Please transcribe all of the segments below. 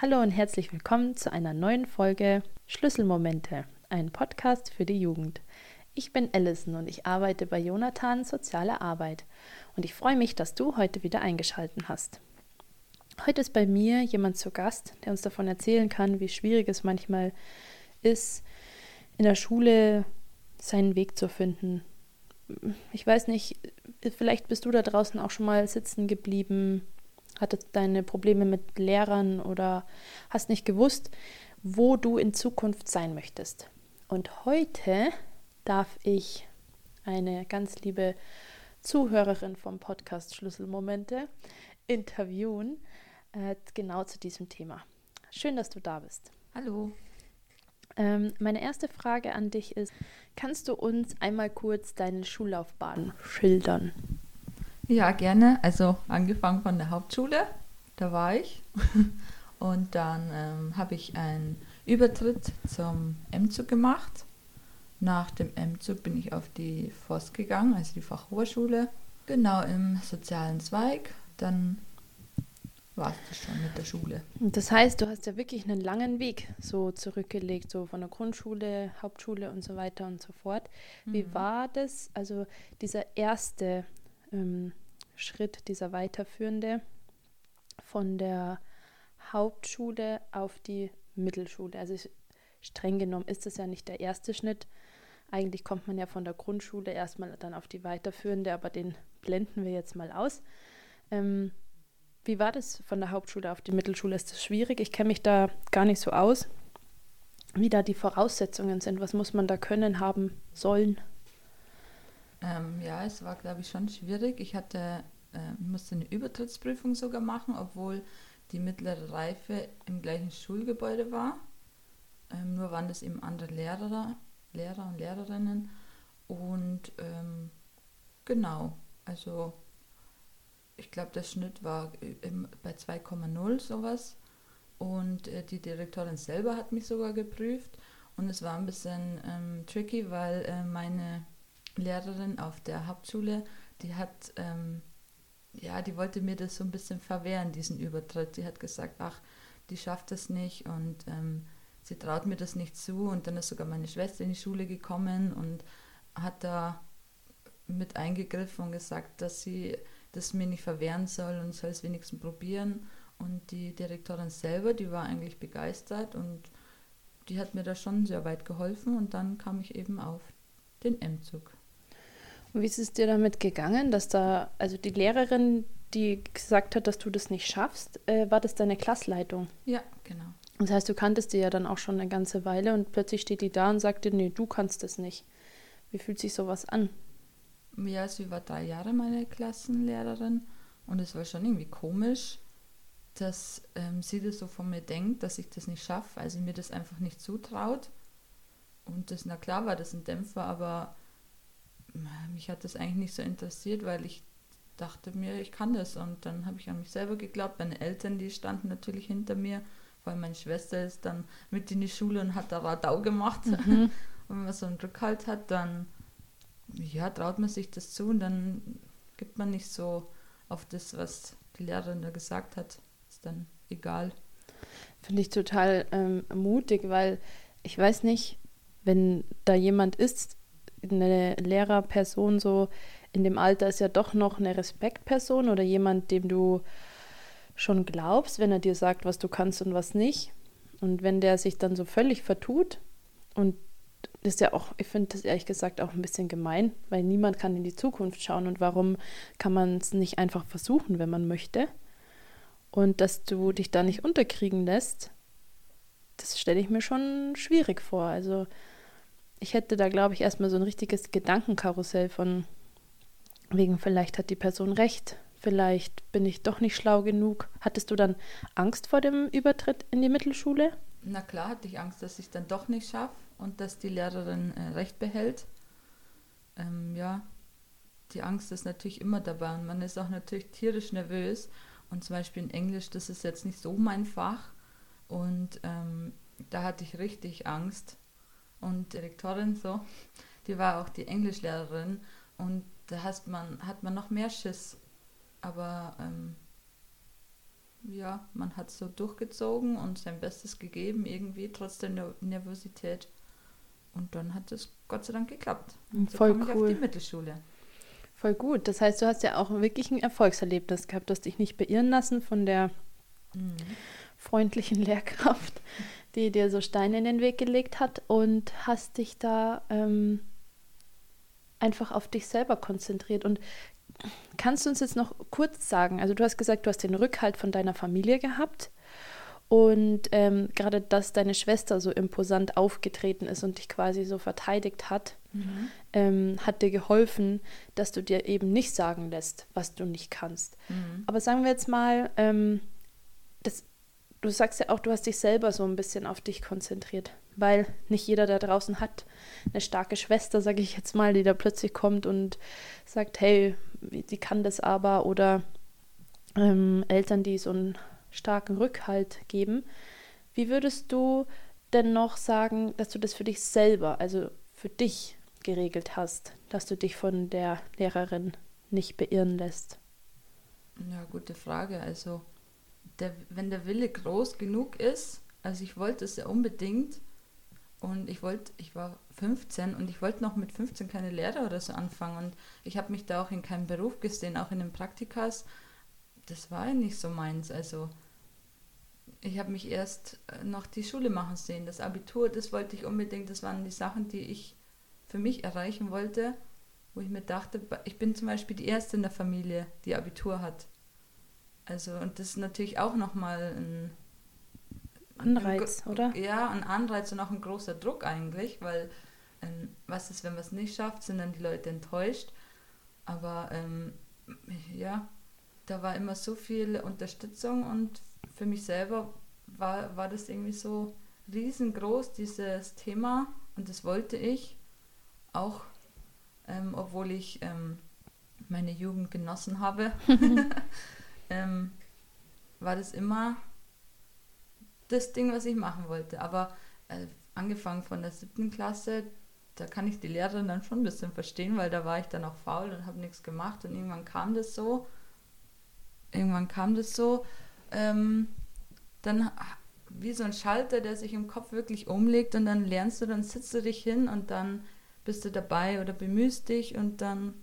Hallo und herzlich willkommen zu einer neuen Folge Schlüsselmomente, ein Podcast für die Jugend. Ich bin Allison und ich arbeite bei Jonathan Soziale Arbeit und ich freue mich, dass du heute wieder eingeschaltet hast. Heute ist bei mir jemand zu Gast, der uns davon erzählen kann, wie schwierig es manchmal ist, in der Schule seinen Weg zu finden. Ich weiß nicht, vielleicht bist du da draußen auch schon mal sitzen geblieben, hattest deine Probleme mit Lehrern oder hast nicht gewusst, wo du in Zukunft sein möchtest. Und heute darf ich eine ganz liebe Zuhörerin vom Podcast Schlüsselmomente interviewen, äh, genau zu diesem Thema. Schön, dass du da bist. Hallo. Ähm, meine erste Frage an dich ist, kannst du uns einmal kurz deine Schullaufbahn schildern? Ja, gerne. Also angefangen von der Hauptschule, da war ich. Und dann ähm, habe ich einen Übertritt zum M-Zug gemacht. Nach dem M-Zug bin ich auf die FOS gegangen, also die Fachhochschule. Genau im sozialen Zweig. Dann war es das schon mit der Schule. Das heißt, du hast ja wirklich einen langen Weg so zurückgelegt, so von der Grundschule, Hauptschule und so weiter und so fort. Wie mhm. war das, also dieser erste ähm, Schritt, dieser weiterführende von der Hauptschule auf die Mittelschule. Also streng genommen ist das ja nicht der erste Schritt. Eigentlich kommt man ja von der Grundschule erstmal dann auf die weiterführende, aber den blenden wir jetzt mal aus. Ähm, wie war das von der Hauptschule auf die Mittelschule? Ist das schwierig? Ich kenne mich da gar nicht so aus, wie da die Voraussetzungen sind. Was muss man da können, haben, sollen? Ähm, ja, es war, glaube ich, schon schwierig. Ich hatte, äh, musste eine Übertrittsprüfung sogar machen, obwohl die mittlere Reife im gleichen Schulgebäude war. Ähm, nur waren das eben andere Lehrer, Lehrer und Lehrerinnen. Und ähm, genau, also ich glaube, der Schnitt war bei 2,0 sowas. Und äh, die Direktorin selber hat mich sogar geprüft. Und es war ein bisschen ähm, tricky, weil äh, meine Lehrerin auf der Hauptschule, die hat, ähm, ja, die wollte mir das so ein bisschen verwehren, diesen Übertritt. Die hat gesagt, ach, die schafft das nicht und ähm, sie traut mir das nicht zu. Und dann ist sogar meine Schwester in die Schule gekommen und hat da mit eingegriffen und gesagt, dass sie das mir nicht verwehren soll und soll es wenigstens probieren. Und die Direktorin selber, die war eigentlich begeistert und die hat mir da schon sehr weit geholfen und dann kam ich eben auf den M-Zug. Wie ist es dir damit gegangen, dass da, also die Lehrerin, die gesagt hat, dass du das nicht schaffst, äh, war das deine Klassleitung? Ja, genau. Das heißt, du kanntest die ja dann auch schon eine ganze Weile und plötzlich steht die da und sagt dir, nee, du kannst das nicht. Wie fühlt sich sowas an? Ja, sie war drei Jahre meine Klassenlehrerin und es war schon irgendwie komisch, dass ähm, sie das so von mir denkt, dass ich das nicht schaffe, weil sie mir das einfach nicht zutraut. Und das, na klar war das ein Dämpfer, aber mich hat das eigentlich nicht so interessiert, weil ich dachte mir, ich kann das. Und dann habe ich an mich selber geglaubt. Meine Eltern, die standen natürlich hinter mir. Vor allem meine Schwester ist dann mit in die Schule und hat da Radau gemacht. Mhm. und wenn man so einen Rückhalt hat, dann ja, traut man sich das zu und dann gibt man nicht so auf das, was die Lehrerin da gesagt hat. Ist dann egal. Finde ich total ähm, mutig, weil ich weiß nicht, wenn da jemand ist, eine Lehrerperson so in dem Alter ist ja doch noch eine Respektperson oder jemand, dem du schon glaubst, wenn er dir sagt, was du kannst und was nicht. Und wenn der sich dann so völlig vertut und das ist ja auch, ich finde das ehrlich gesagt auch ein bisschen gemein, weil niemand kann in die Zukunft schauen und warum kann man es nicht einfach versuchen, wenn man möchte? Und dass du dich da nicht unterkriegen lässt, das stelle ich mir schon schwierig vor. Also ich hätte da, glaube ich, erstmal so ein richtiges Gedankenkarussell von wegen, vielleicht hat die Person recht, vielleicht bin ich doch nicht schlau genug. Hattest du dann Angst vor dem Übertritt in die Mittelschule? Na klar hatte ich Angst, dass ich es dann doch nicht schaffe und dass die Lehrerin äh, recht behält. Ähm, ja, die Angst ist natürlich immer dabei und man ist auch natürlich tierisch nervös. Und zum Beispiel in Englisch, das ist jetzt nicht so mein Fach. Und ähm, da hatte ich richtig Angst, und Direktorin so, die war auch die Englischlehrerin und da hat man, hat man noch mehr Schiss. Aber ähm, ja, man hat so durchgezogen und sein Bestes gegeben, irgendwie trotz der Nervosität. Und dann hat es Gott sei Dank geklappt. Und so Voll kam cool. Ich auf die Mittelschule. Voll gut. Das heißt, du hast ja auch wirklich ein Erfolgserlebnis gehabt. Du hast dich nicht beirren lassen von der mhm. freundlichen Lehrkraft, die dir so Steine in den Weg gelegt hat und hast dich da ähm, einfach auf dich selber konzentriert. Und kannst du uns jetzt noch kurz sagen, also du hast gesagt, du hast den Rückhalt von deiner Familie gehabt und ähm, gerade, dass deine Schwester so imposant aufgetreten ist und dich quasi so verteidigt hat, mhm. ähm, hat dir geholfen, dass du dir eben nicht sagen lässt, was du nicht kannst. Mhm. Aber sagen wir jetzt mal, ähm, das, du sagst ja auch, du hast dich selber so ein bisschen auf dich konzentriert, weil nicht jeder da draußen hat eine starke Schwester, sage ich jetzt mal, die da plötzlich kommt und sagt, hey, die kann das aber oder ähm, Eltern, die so einen starken Rückhalt geben. Wie würdest du denn noch sagen, dass du das für dich selber, also für dich geregelt hast, dass du dich von der Lehrerin nicht beirren lässt? Ja, gute Frage. Also, der, wenn der Wille groß genug ist, also ich wollte es ja unbedingt und ich wollte, ich war 15 und ich wollte noch mit 15 keine Lehre oder so anfangen und ich habe mich da auch in keinem Beruf gesehen, auch in den Praktikas. Das war ja nicht so meins. Also ich habe mich erst äh, noch die Schule machen sehen. Das Abitur, das wollte ich unbedingt, das waren die Sachen, die ich für mich erreichen wollte, wo ich mir dachte, ich bin zum Beispiel die erste in der Familie, die Abitur hat. Also, und das ist natürlich auch nochmal ein Anreiz, ein, oder? Ja, ein Anreiz und auch ein großer Druck eigentlich, weil ähm, was ist, wenn man es nicht schafft, sind dann die Leute enttäuscht. Aber ähm, ja, da war immer so viel Unterstützung und für mich selber war, war das irgendwie so riesengroß, dieses Thema und das wollte ich auch, ähm, obwohl ich ähm, meine Jugend genossen habe, ähm, war das immer das Ding, was ich machen wollte. Aber äh, angefangen von der siebten Klasse, da kann ich die Lehrerin dann schon ein bisschen verstehen, weil da war ich dann auch faul und habe nichts gemacht und irgendwann kam das so. Irgendwann kam das so. Ähm, dann wie so ein Schalter, der sich im Kopf wirklich umlegt und dann lernst du, dann sitzt du dich hin und dann bist du dabei oder bemühst dich und dann,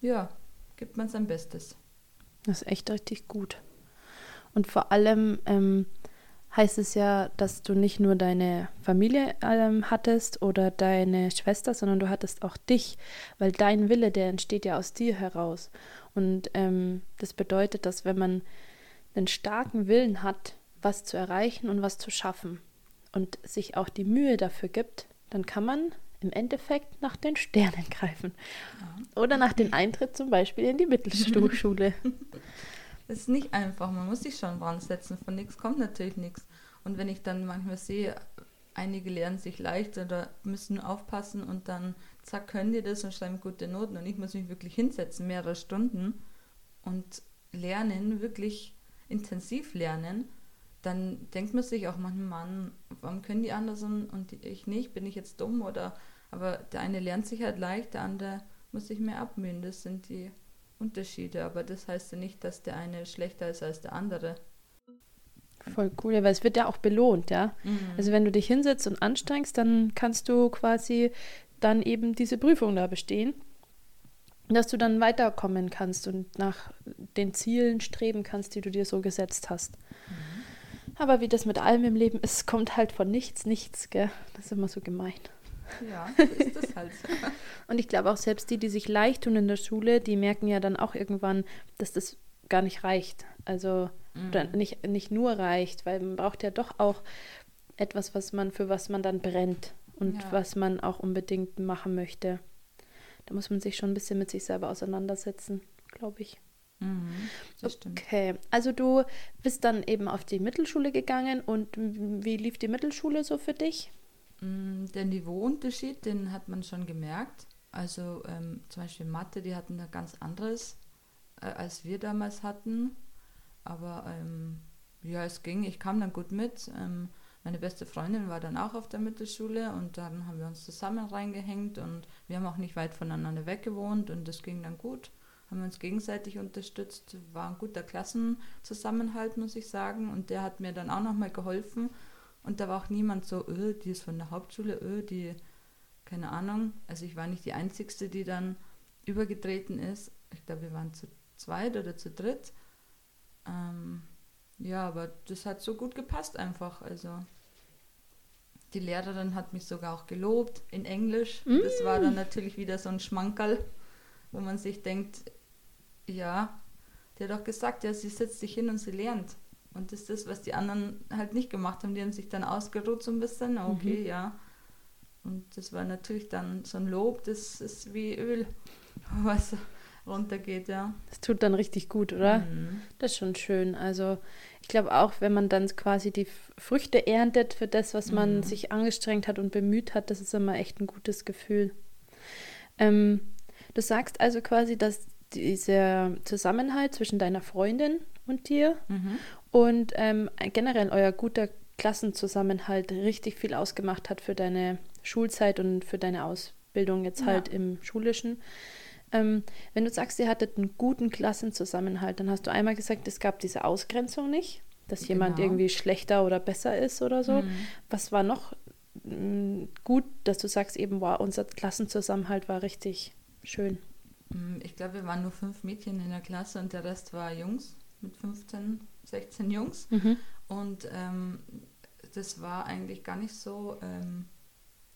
ja, gibt man sein Bestes. Das ist echt richtig gut. Und vor allem ähm, heißt es ja, dass du nicht nur deine Familie ähm, hattest oder deine Schwester, sondern du hattest auch dich, weil dein Wille, der entsteht ja aus dir heraus. Und ähm, das bedeutet, dass wenn man einen starken Willen hat, was zu erreichen und was zu schaffen und sich auch die Mühe dafür gibt, dann kann man im Endeffekt nach den Sternen greifen. Oder nach dem Eintritt zum Beispiel in die Mittelschule. Es ist nicht einfach, man muss sich schon dran setzen, von nichts kommt natürlich nichts. Und wenn ich dann manchmal sehe, einige lernen sich leicht oder müssen aufpassen und dann zack, können die das und schreiben gute Noten und ich muss mich wirklich hinsetzen, mehrere Stunden und lernen, wirklich intensiv lernen, dann denkt man sich auch manchmal, Mann, warum können die anderen und ich nicht? Bin ich jetzt dumm oder? Aber der eine lernt sich halt leicht, der andere muss sich mehr abmühen. Das sind die Unterschiede. Aber das heißt ja nicht, dass der eine schlechter ist als der andere. Voll cool, ja, weil es wird ja auch belohnt, ja. Mhm. Also wenn du dich hinsetzt und anstrengst, dann kannst du quasi dann eben diese Prüfung da bestehen dass du dann weiterkommen kannst und nach den Zielen streben kannst, die du dir so gesetzt hast. Mhm. Aber wie das mit allem im Leben ist, kommt halt von nichts, nichts, gell? Das ist immer so gemein. Ja, so ist das halt. und ich glaube auch selbst die, die sich leicht tun in der Schule, die merken ja dann auch irgendwann, dass das gar nicht reicht. Also mhm. oder nicht, nicht nur reicht, weil man braucht ja doch auch etwas, was man, für was man dann brennt und ja. was man auch unbedingt machen möchte. Da muss man sich schon ein bisschen mit sich selber auseinandersetzen, glaube ich. Mhm. Okay, also du bist dann eben auf die Mittelschule gegangen und wie lief die Mittelschule so für dich? Mm, der Niveauunterschied, den hat man schon gemerkt. Also ähm, zum Beispiel Mathe, die hatten da ganz anderes, äh, als wir damals hatten. Aber ähm, ja, es ging, ich kam dann gut mit. Ähm, meine beste Freundin war dann auch auf der Mittelschule und dann haben wir uns zusammen reingehängt und wir haben auch nicht weit voneinander weg gewohnt und das ging dann gut. Haben wir uns gegenseitig unterstützt. War ein guter Klassenzusammenhalt, muss ich sagen. Und der hat mir dann auch nochmal geholfen. Und da war auch niemand so, öh, die ist von der Hauptschule, öh, die, keine Ahnung. Also ich war nicht die Einzige, die dann übergetreten ist. Ich glaube, wir waren zu zweit oder zu dritt. Ähm, ja, aber das hat so gut gepasst einfach. Also die Lehrerin hat mich sogar auch gelobt in Englisch. Mm. Das war dann natürlich wieder so ein Schmankerl, wo man sich denkt, ja, der hat doch gesagt, ja, sie setzt sich hin und sie lernt. Und das ist das, was die anderen halt nicht gemacht haben. Die haben sich dann ausgeruht so ein bisschen. Okay, mhm. ja. Und das war natürlich dann so ein Lob, das ist wie Öl, was runtergeht, ja. Das tut dann richtig gut, oder? Mhm. Das ist schon schön. Also ich glaube auch, wenn man dann quasi die Früchte erntet für das, was man mhm. sich angestrengt hat und bemüht hat, das ist immer echt ein gutes Gefühl. Ähm, du sagst also quasi, dass dieser Zusammenhalt zwischen deiner Freundin und dir mhm. und ähm, generell euer guter Klassenzusammenhalt richtig viel ausgemacht hat für deine Schulzeit und für deine Ausbildung jetzt halt ja. im Schulischen. Ähm, wenn du sagst, ihr hattet einen guten Klassenzusammenhalt, dann hast du einmal gesagt, es gab diese Ausgrenzung nicht, dass genau. jemand irgendwie schlechter oder besser ist oder so. Mhm. Was war noch mm, gut, dass du sagst, eben, wow, unser Klassenzusammenhalt war richtig schön? Mm, ich glaube, wir waren nur fünf Mädchen in der Klasse und der Rest war Jungs mit 15, 16 Jungs. Mhm. Und ähm, das war eigentlich gar nicht so. Ähm,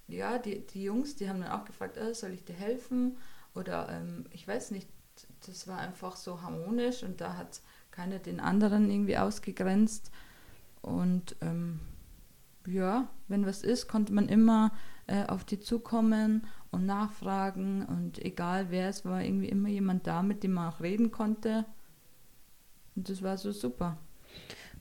ja, die, die Jungs, die haben dann auch gefragt, oh, soll ich dir helfen? Oder ähm, ich weiß nicht, das war einfach so harmonisch und da hat keiner den anderen irgendwie ausgegrenzt. Und ähm, ja, wenn was ist, konnte man immer äh, auf die zukommen und nachfragen und egal wer es war, irgendwie immer jemand da, mit dem man auch reden konnte. Und das war so super.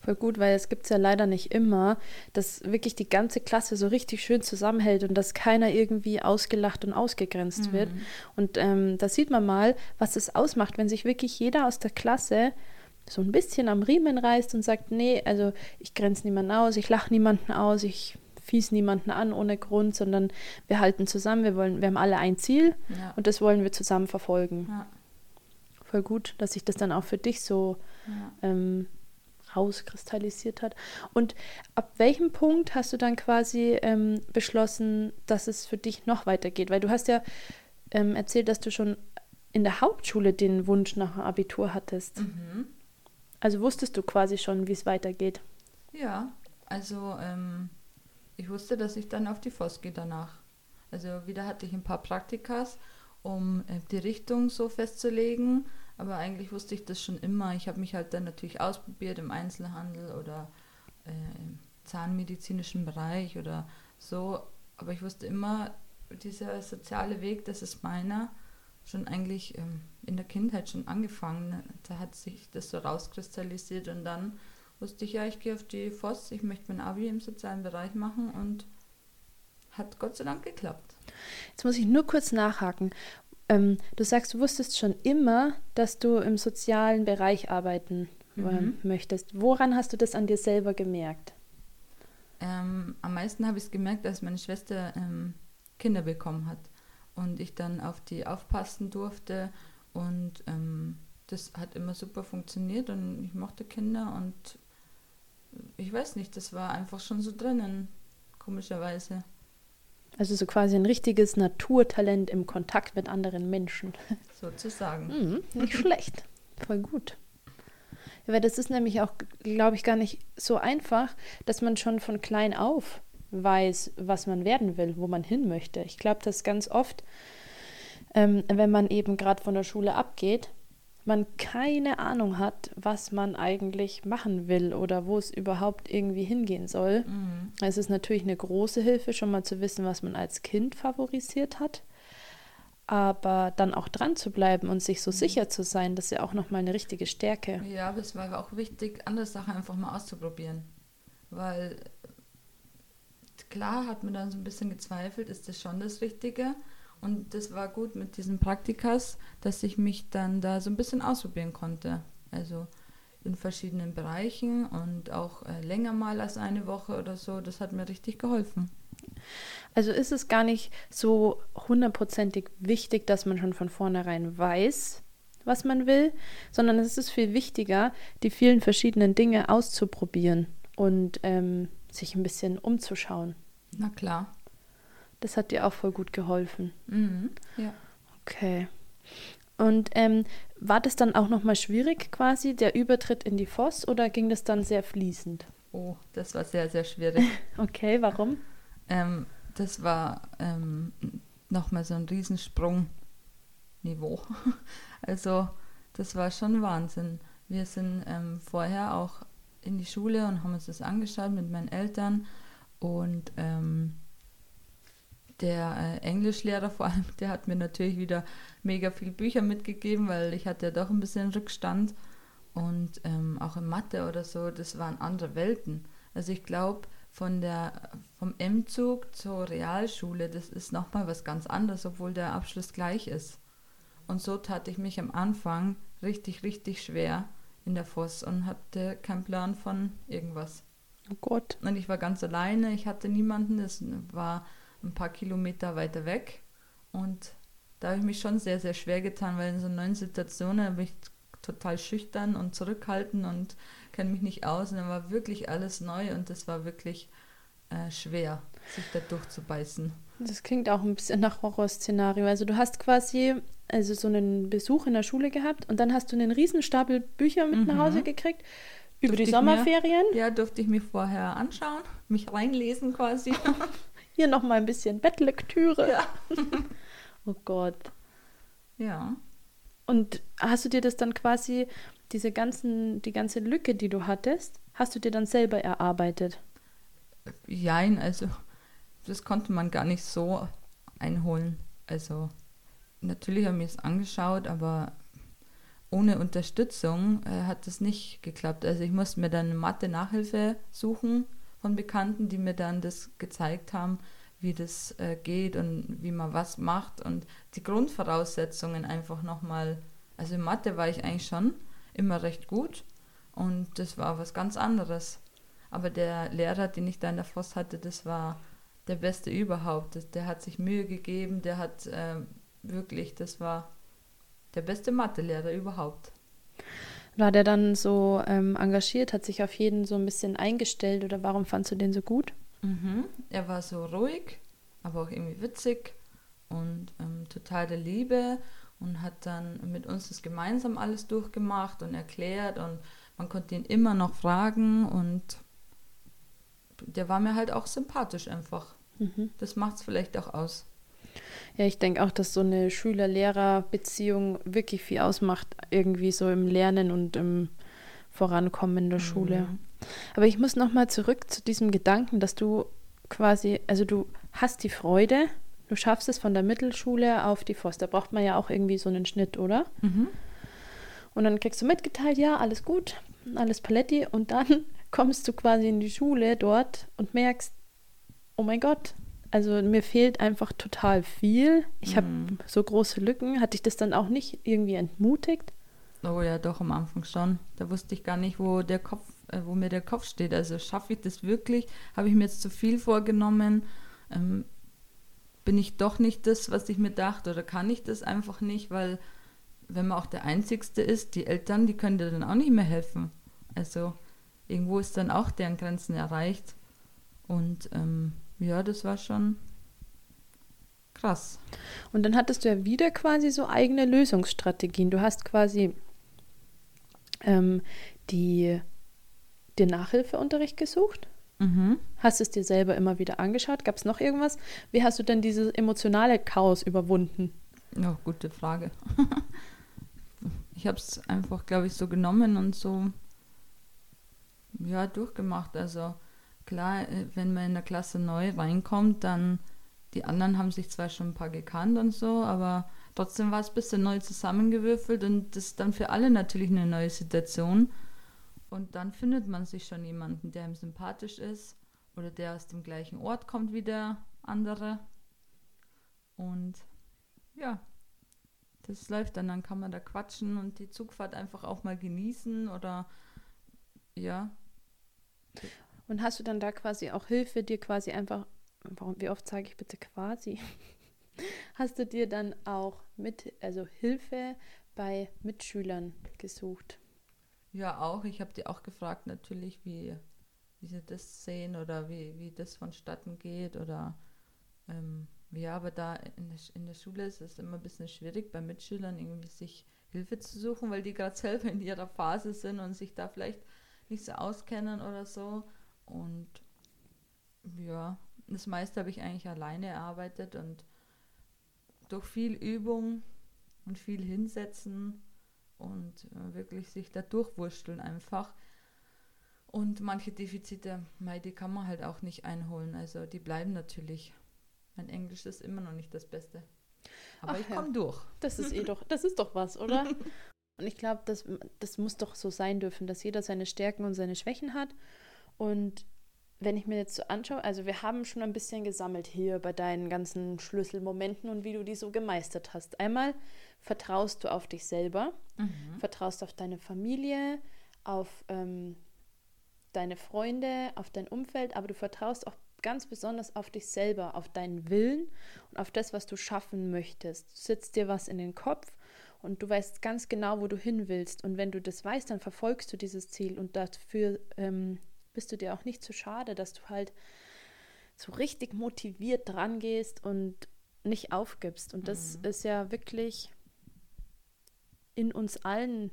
Voll gut, weil es gibt es ja leider nicht immer, dass wirklich die ganze Klasse so richtig schön zusammenhält und dass keiner irgendwie ausgelacht und ausgegrenzt mhm. wird. Und ähm, da sieht man mal, was es ausmacht, wenn sich wirklich jeder aus der Klasse so ein bisschen am Riemen reißt und sagt, nee, also ich grenze niemanden aus, ich lache niemanden aus, ich fies niemanden an ohne Grund, sondern wir halten zusammen, wir wollen, wir haben alle ein Ziel ja. und das wollen wir zusammen verfolgen. Ja. Voll gut, dass sich das dann auch für dich so ja. ähm, rauskristallisiert hat. Und ab welchem Punkt hast du dann quasi ähm, beschlossen, dass es für dich noch weitergeht? Weil du hast ja ähm, erzählt, dass du schon in der Hauptschule den Wunsch nach Abitur hattest. Mhm. Also wusstest du quasi schon, wie es weitergeht? Ja, also ähm, ich wusste, dass ich dann auf die FOS gehe danach. Also wieder hatte ich ein paar Praktikas, um äh, die Richtung so festzulegen aber eigentlich wusste ich das schon immer. Ich habe mich halt dann natürlich ausprobiert im Einzelhandel oder äh, im zahnmedizinischen Bereich oder so. Aber ich wusste immer, dieser soziale Weg, das ist meiner, schon eigentlich ähm, in der Kindheit schon angefangen. Da hat sich das so rauskristallisiert und dann wusste ich ja, ich gehe auf die FOS, ich möchte mein Abi im sozialen Bereich machen und hat Gott sei Dank geklappt. Jetzt muss ich nur kurz nachhaken. Ähm, du sagst, du wusstest schon immer, dass du im sozialen Bereich arbeiten ähm, mhm. möchtest. Woran hast du das an dir selber gemerkt? Ähm, am meisten habe ich es gemerkt, als meine Schwester ähm, Kinder bekommen hat und ich dann auf die aufpassen durfte und ähm, das hat immer super funktioniert und ich mochte Kinder und ich weiß nicht, das war einfach schon so drinnen, komischerweise. Also so quasi ein richtiges Naturtalent im Kontakt mit anderen Menschen. Sozusagen. Mhm, nicht schlecht. Voll gut. Ja, weil das ist nämlich auch, glaube ich, gar nicht so einfach, dass man schon von klein auf weiß, was man werden will, wo man hin möchte. Ich glaube, dass ganz oft, ähm, wenn man eben gerade von der Schule abgeht, man keine Ahnung hat, was man eigentlich machen will oder wo es überhaupt irgendwie hingehen soll. Mhm. Es ist natürlich eine große Hilfe, schon mal zu wissen, was man als Kind favorisiert hat. Aber dann auch dran zu bleiben und sich so mhm. sicher zu sein, das ist ja auch nochmal eine richtige Stärke. Ja, aber es war auch wichtig, andere Sachen einfach mal auszuprobieren. Weil klar hat man dann so ein bisschen gezweifelt, ist das schon das Richtige? Und das war gut mit diesen Praktikas, dass ich mich dann da so ein bisschen ausprobieren konnte. Also in verschiedenen Bereichen und auch äh, länger mal als eine Woche oder so. Das hat mir richtig geholfen. Also ist es gar nicht so hundertprozentig wichtig, dass man schon von vornherein weiß, was man will, sondern es ist viel wichtiger, die vielen verschiedenen Dinge auszuprobieren und ähm, sich ein bisschen umzuschauen. Na klar. Das hat dir auch voll gut geholfen. Mhm. Ja. Okay. Und ähm, war das dann auch nochmal schwierig quasi, der Übertritt in die Voss, oder ging das dann sehr fließend? Oh, das war sehr, sehr schwierig. okay, warum? Ähm, das war ähm, nochmal so ein Riesensprung Niveau. Also das war schon Wahnsinn. Wir sind ähm, vorher auch in die Schule und haben uns das angeschaut mit meinen Eltern und ähm, der äh, Englischlehrer vor allem, der hat mir natürlich wieder mega viel Bücher mitgegeben, weil ich hatte ja doch ein bisschen Rückstand. Und ähm, auch in Mathe oder so, das waren andere Welten. Also ich glaube, von der vom M-Zug zur Realschule, das ist nochmal was ganz anderes, obwohl der Abschluss gleich ist. Und so tat ich mich am Anfang richtig, richtig schwer in der Voss und hatte keinen Plan von irgendwas. Oh Gott. Und ich war ganz alleine, ich hatte niemanden, das war ein paar Kilometer weiter weg. Und da habe ich mich schon sehr, sehr schwer getan, weil in so neuen Situationen bin ich total schüchtern und zurückhaltend und kenne mich nicht aus. Und dann war wirklich alles neu und das war wirklich äh, schwer, sich da durchzubeißen. Das klingt auch ein bisschen nach Horrorszenario. Also du hast quasi also so einen Besuch in der Schule gehabt und dann hast du einen riesen Stapel Bücher mit mhm. nach Hause gekriegt über durfte die Sommerferien. Mir, ja, durfte ich mir vorher anschauen, mich reinlesen quasi. Hier noch mal ein bisschen Bettlektüre. Ja. oh Gott. Ja. Und hast du dir das dann quasi, diese ganzen, die ganze Lücke, die du hattest, hast du dir dann selber erarbeitet? Jein, also das konnte man gar nicht so einholen. Also natürlich habe ich es angeschaut, aber ohne Unterstützung äh, hat das nicht geklappt. Also ich musste mir dann Mathe-Nachhilfe suchen von Bekannten, die mir dann das gezeigt haben, wie das äh, geht und wie man was macht und die Grundvoraussetzungen einfach nochmal. Also in Mathe war ich eigentlich schon immer recht gut und das war was ganz anderes. Aber der Lehrer, den ich da in der Voss hatte, das war der Beste überhaupt. Der hat sich Mühe gegeben, der hat äh, wirklich, das war der beste Mathelehrer überhaupt. War der dann so ähm, engagiert, hat sich auf jeden so ein bisschen eingestellt oder warum fandst du den so gut? Mhm. Er war so ruhig, aber auch irgendwie witzig und ähm, total der Liebe und hat dann mit uns das gemeinsam alles durchgemacht und erklärt und man konnte ihn immer noch fragen und der war mir halt auch sympathisch einfach. Mhm. Das macht es vielleicht auch aus. Ja, ich denke auch, dass so eine Schüler-Lehrer-Beziehung wirklich viel ausmacht, irgendwie so im Lernen und im Vorankommen in der mhm. Schule. Aber ich muss nochmal zurück zu diesem Gedanken, dass du quasi, also du hast die Freude, du schaffst es von der Mittelschule auf die Forst. Da braucht man ja auch irgendwie so einen Schnitt, oder? Mhm. Und dann kriegst du mitgeteilt, ja, alles gut, alles Paletti. Und dann kommst du quasi in die Schule dort und merkst, oh mein Gott, also mir fehlt einfach total viel. Ich mhm. habe so große Lücken. Hatte ich das dann auch nicht irgendwie entmutigt? Oh ja, doch am Anfang schon. Da wusste ich gar nicht, wo der Kopf, äh, wo mir der Kopf steht. Also schaffe ich das wirklich? Habe ich mir jetzt zu viel vorgenommen? Ähm, bin ich doch nicht das, was ich mir dachte, oder kann ich das einfach nicht, weil wenn man auch der Einzigste ist, die Eltern, die können dir dann auch nicht mehr helfen. Also irgendwo ist dann auch deren Grenzen erreicht. Und ähm, ja, das war schon krass. Und dann hattest du ja wieder quasi so eigene Lösungsstrategien. Du hast quasi ähm, die, den Nachhilfeunterricht gesucht. Mhm. Hast es dir selber immer wieder angeschaut? Gab es noch irgendwas? Wie hast du denn dieses emotionale Chaos überwunden? Ja, gute Frage. ich habe es einfach, glaube ich, so genommen und so ja, durchgemacht. Also klar, äh, wenn man in der Klasse neu reinkommt, dann die anderen haben sich zwar schon ein paar gekannt und so, aber trotzdem war es ein bisschen neu zusammengewürfelt und das ist dann für alle natürlich eine neue Situation. Und dann findet man sich schon jemanden, der ihm sympathisch ist oder der aus dem gleichen Ort kommt wie der andere. Und ja, das läuft dann, dann kann man da quatschen und die Zugfahrt einfach auch mal genießen oder ja. Und hast du dann da quasi auch Hilfe, dir quasi einfach, wie oft sage ich bitte quasi, hast du dir dann auch mit, also Hilfe bei Mitschülern gesucht? Ja, auch. Ich habe die auch gefragt natürlich, wie, wie sie das sehen oder wie, wie das vonstatten geht oder ähm, ja, aber da in der, in der Schule ist es immer ein bisschen schwierig, bei Mitschülern irgendwie sich Hilfe zu suchen, weil die gerade selber in ihrer Phase sind und sich da vielleicht nicht so auskennen oder so. Und ja, das meiste habe ich eigentlich alleine erarbeitet und durch viel Übung und viel hinsetzen und äh, wirklich sich da durchwursteln einfach. Und manche Defizite, die kann man halt auch nicht einholen. Also die bleiben natürlich. Mein Englisch ist immer noch nicht das Beste. Aber Ach ich komme ja. durch. Das ist eh doch, das ist doch was, oder? Und ich glaube, das, das muss doch so sein dürfen, dass jeder seine Stärken und seine Schwächen hat. Und wenn ich mir jetzt so anschaue, also wir haben schon ein bisschen gesammelt hier bei deinen ganzen Schlüsselmomenten und wie du die so gemeistert hast. Einmal vertraust du auf dich selber, mhm. vertraust auf deine Familie, auf ähm, deine Freunde, auf dein Umfeld, aber du vertraust auch ganz besonders auf dich selber, auf deinen Willen und auf das, was du schaffen möchtest. Du sitzt dir was in den Kopf und du weißt ganz genau, wo du hin willst. Und wenn du das weißt, dann verfolgst du dieses Ziel und dafür ähm, bist du dir auch nicht zu schade, dass du halt so richtig motiviert dran gehst und nicht aufgibst. Und das mhm. ist ja wirklich in uns allen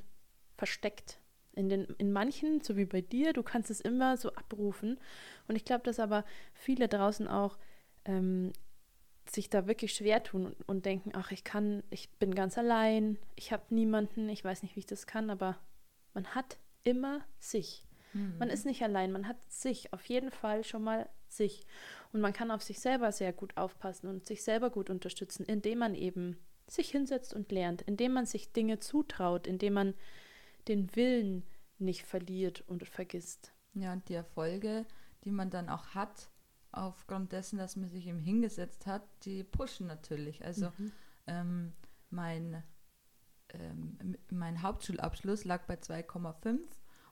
versteckt. In, den, in manchen, so wie bei dir, du kannst es immer so abrufen. Und ich glaube, dass aber viele draußen auch ähm, sich da wirklich schwer tun und, und, denken, ach, ich kann, ich bin ganz allein, ich habe niemanden, ich weiß nicht, wie ich das kann, aber man hat immer sich. Mhm. Man ist nicht allein, man hat sich, auf jeden Fall schon mal sich. Und man kann auf sich selber sehr gut aufpassen und sich selber gut unterstützen, indem man eben sich hinsetzt und lernt, indem man sich Dinge zutraut, indem man den Willen nicht verliert und vergisst. Ja, und die Erfolge, die man dann auch hat, aufgrund dessen, dass man sich eben hingesetzt hat, die pushen natürlich. Also mhm. ähm, mein, ähm, mein Hauptschulabschluss lag bei 2,5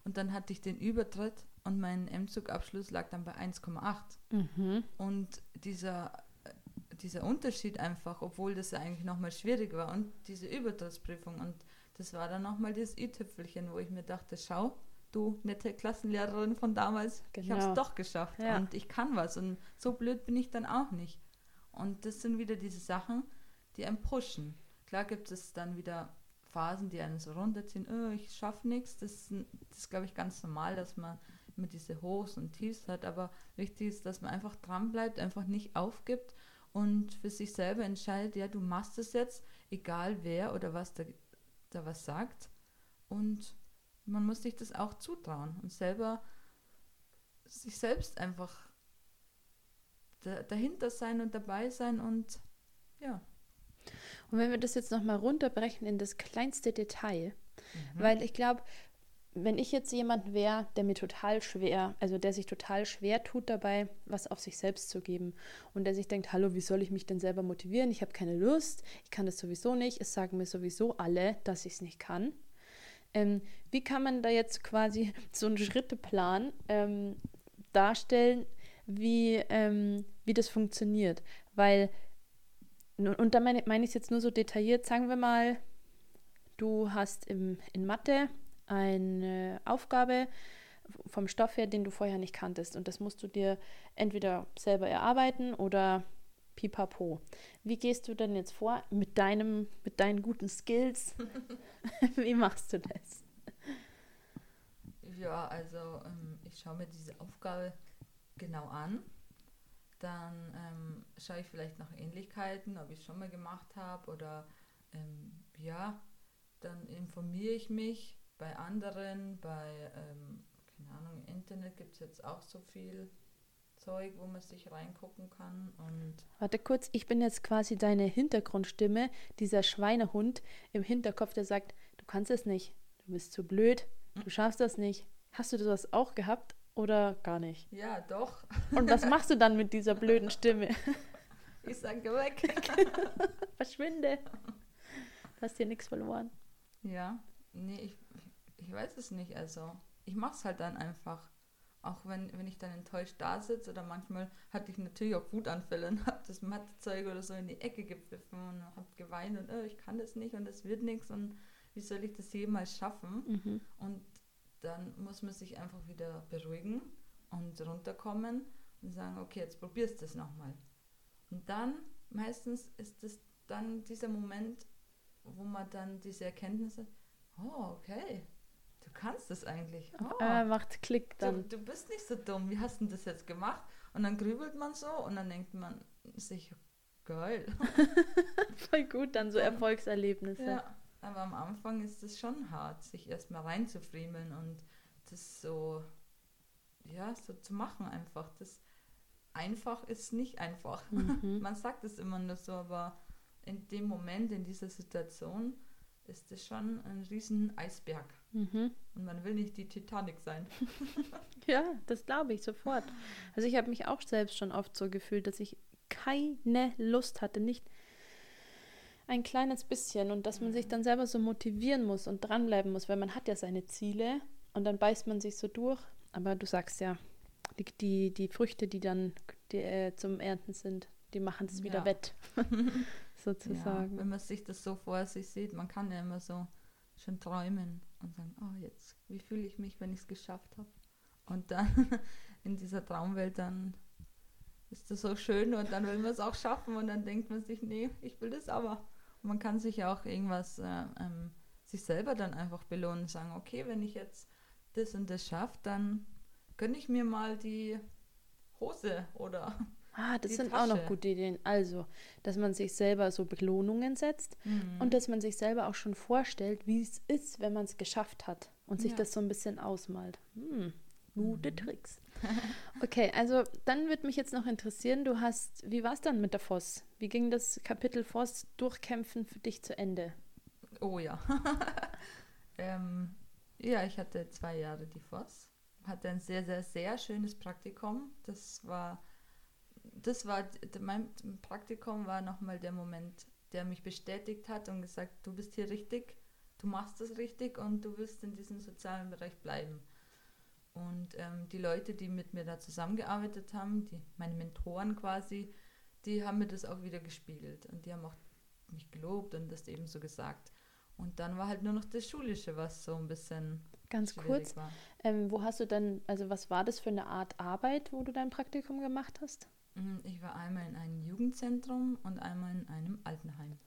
und dann hatte ich den Übertritt und mein M-Zug-Abschluss lag dann bei 1,8. Mhm. Und dieser, dieser Unterschied einfach, obwohl das ja eigentlich nochmal schwierig war und diese Übertrittsprüfung und das war dann nochmal das i-Tüpfelchen, wo ich mir dachte, schau, du nette Klassenlehrerin von damals, genau. ich habe es doch geschafft ja. und ich kann was und so blöd bin ich dann auch nicht. Und das sind wieder diese Sachen, die einen pushen. Klar gibt es dann wieder Phasen, die einen so runterziehen, oh, ich schaffe nichts. Das, das ist, glaube ich, ganz normal, dass man immer diese Hochs und Tiefs hat. Aber wichtig ist, dass man einfach dran bleibt, einfach nicht aufgibt und für sich selber entscheidet, ja, du machst es jetzt, egal wer oder was da, da was sagt. Und man muss sich das auch zutrauen und selber sich selbst einfach da, dahinter sein und dabei sein und ja. Und wenn wir das jetzt nochmal runterbrechen in das kleinste Detail, mhm. weil ich glaube, wenn ich jetzt jemand wäre, der mir total schwer, also der sich total schwer tut dabei, was auf sich selbst zu geben und der sich denkt, hallo, wie soll ich mich denn selber motivieren? Ich habe keine Lust, ich kann das sowieso nicht, es sagen mir sowieso alle, dass ich es nicht kann. Ähm, wie kann man da jetzt quasi so einen Schritteplan ähm, darstellen, wie, ähm, wie das funktioniert? Weil und da meine, meine ich es jetzt nur so detailliert, sagen wir mal, du hast im, in Mathe eine Aufgabe vom Stoff her, den du vorher nicht kanntest. Und das musst du dir entweder selber erarbeiten oder pipapo. Wie gehst du denn jetzt vor mit, deinem, mit deinen guten Skills? Wie machst du das? Ja, also ähm, ich schaue mir diese Aufgabe genau an dann ähm, schaue ich vielleicht nach Ähnlichkeiten, ob ich es schon mal gemacht habe oder ähm, ja, dann informiere ich mich bei anderen, bei, ähm, keine Ahnung, im Internet gibt es jetzt auch so viel Zeug, wo man sich reingucken kann. Und Warte kurz, ich bin jetzt quasi deine Hintergrundstimme, dieser Schweinehund im Hinterkopf, der sagt, du kannst es nicht, du bist zu blöd, du schaffst das nicht. Hast du das auch gehabt? Oder gar nicht? Ja, doch. Und was machst du dann mit dieser blöden Stimme? Ich sage weg. Verschwinde. Du hast hier nichts verloren. Ja, nee, ich, ich weiß es nicht. Also, ich mache es halt dann einfach. Auch wenn, wenn ich dann enttäuscht da sitze oder manchmal hatte ich natürlich auch Wutanfälle und habe das Mathezeug oder so in die Ecke gepfiffen und habe geweint und oh, ich kann das nicht und es wird nichts und wie soll ich das jemals schaffen? Mhm. Und dann muss man sich einfach wieder beruhigen und runterkommen und sagen, okay, jetzt probierst du es nochmal. Und dann, meistens ist es dann dieser Moment, wo man dann diese Erkenntnis hat, oh, okay, du kannst das eigentlich. Oh, Äh, macht Klick du, dann. du bist nicht so dumm, wie hast du das jetzt gemacht? Und dann grübelt man so und dann denkt man sich, geil. Voll gut, dann so Erfolgserlebnisse. Ja, aber am Anfang ist es schon hart, sich erstmal reinzufriemeln und das so, ja, so zu machen einfach. Das einfach ist nicht einfach. Mhm. Man sagt es immer nur so, aber in dem Moment, in dieser Situation, ist es schon ein riesen Eisberg. Mhm. Und man will nicht die Titanic sein. Ja, das glaube ich sofort. Also ich habe mich auch selbst schon oft so gefühlt, dass ich keine Lust hatte, nicht ein kleines bisschen und dass man sich dann selber so motivieren muss und dranbleiben muss, weil man hat ja seine Ziele und dann beißt man sich so durch. Aber du sagst ja, die, die, die Früchte, die dann die, äh, zum Ernten sind, die machen es wieder Ja. wett, Ja, sozusagen. wenn man sich das so vor sich sieht, man kann ja immer so schon träumen und sagen, oh jetzt, wie fühle ich mich, wenn ich es geschafft habe? Und dann in dieser Traumwelt dann ist das so schön und dann will man es auch schaffen und dann denkt man sich, nee, ich will das aber. Man kann sich ja auch irgendwas, äh, ähm, sich selber dann einfach belohnen und sagen, okay, wenn ich jetzt das und das schaffe, dann gönne ich mir mal die Hose oder Ah, das sind auch noch Tasche. gute Ideen. Also, dass man sich selber so Belohnungen setzt Mhm. und dass man sich selber auch schon vorstellt, wie es ist, wenn man es geschafft hat und sich Ja. das so ein bisschen ausmalt. Hm, gute Tricks. Okay, also dann würde mich jetzt noch interessieren, du hast, wie war es dann mit der Voss? Wie ging das Kapitel Voss durchkämpfen für dich zu Ende? Oh ja. ähm, ja, ich hatte zwei Jahre die FOS. Hatte ein sehr, sehr, sehr schönes Praktikum. Das war, das war, mein Praktikum war nochmal der Moment, der mich bestätigt hat und gesagt, du bist hier richtig, du machst das richtig und du wirst in diesem sozialen Bereich bleiben. Und ähm, die Leute, die mit mir da zusammengearbeitet haben, die, meine Mentoren quasi, die haben mir das auch wieder gespiegelt. Und die haben auch mich gelobt und das ebenso gesagt. Und dann war halt nur noch das Schulische, was so ein bisschen Ganz kurz, war. ähm, wo hast du dann, also was war das für eine Art Arbeit, wo du dein Praktikum gemacht hast? Mhm, Ich war einmal in einem Jugendzentrum und einmal in einem Altenheim.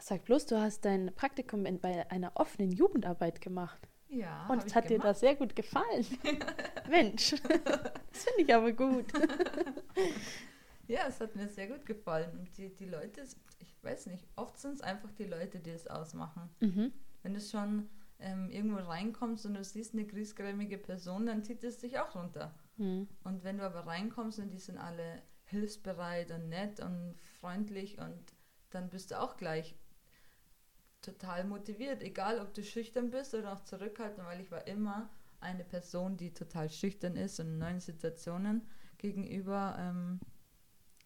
Sag bloß, du hast dein Praktikum in, bei einer offenen Jugendarbeit gemacht. Ja, Und es hat dir gemacht. das sehr gut gefallen. Mensch, das finde ich aber gut. Ja, es hat mir sehr gut gefallen. Und die, die Leute, ich weiß nicht, oft sind es einfach die Leute, die es ausmachen. Mhm. Wenn du schon ähm, irgendwo reinkommst und du siehst eine griesgrämige Person, dann zieht es dich auch runter. Mhm. Und wenn du aber reinkommst und die sind alle hilfsbereit und nett und freundlich und dann bist du auch gleich total motiviert, egal ob du schüchtern bist oder auch zurückhaltend, weil ich war immer eine Person, die total schüchtern ist und in neuen Situationen gegenüber ähm,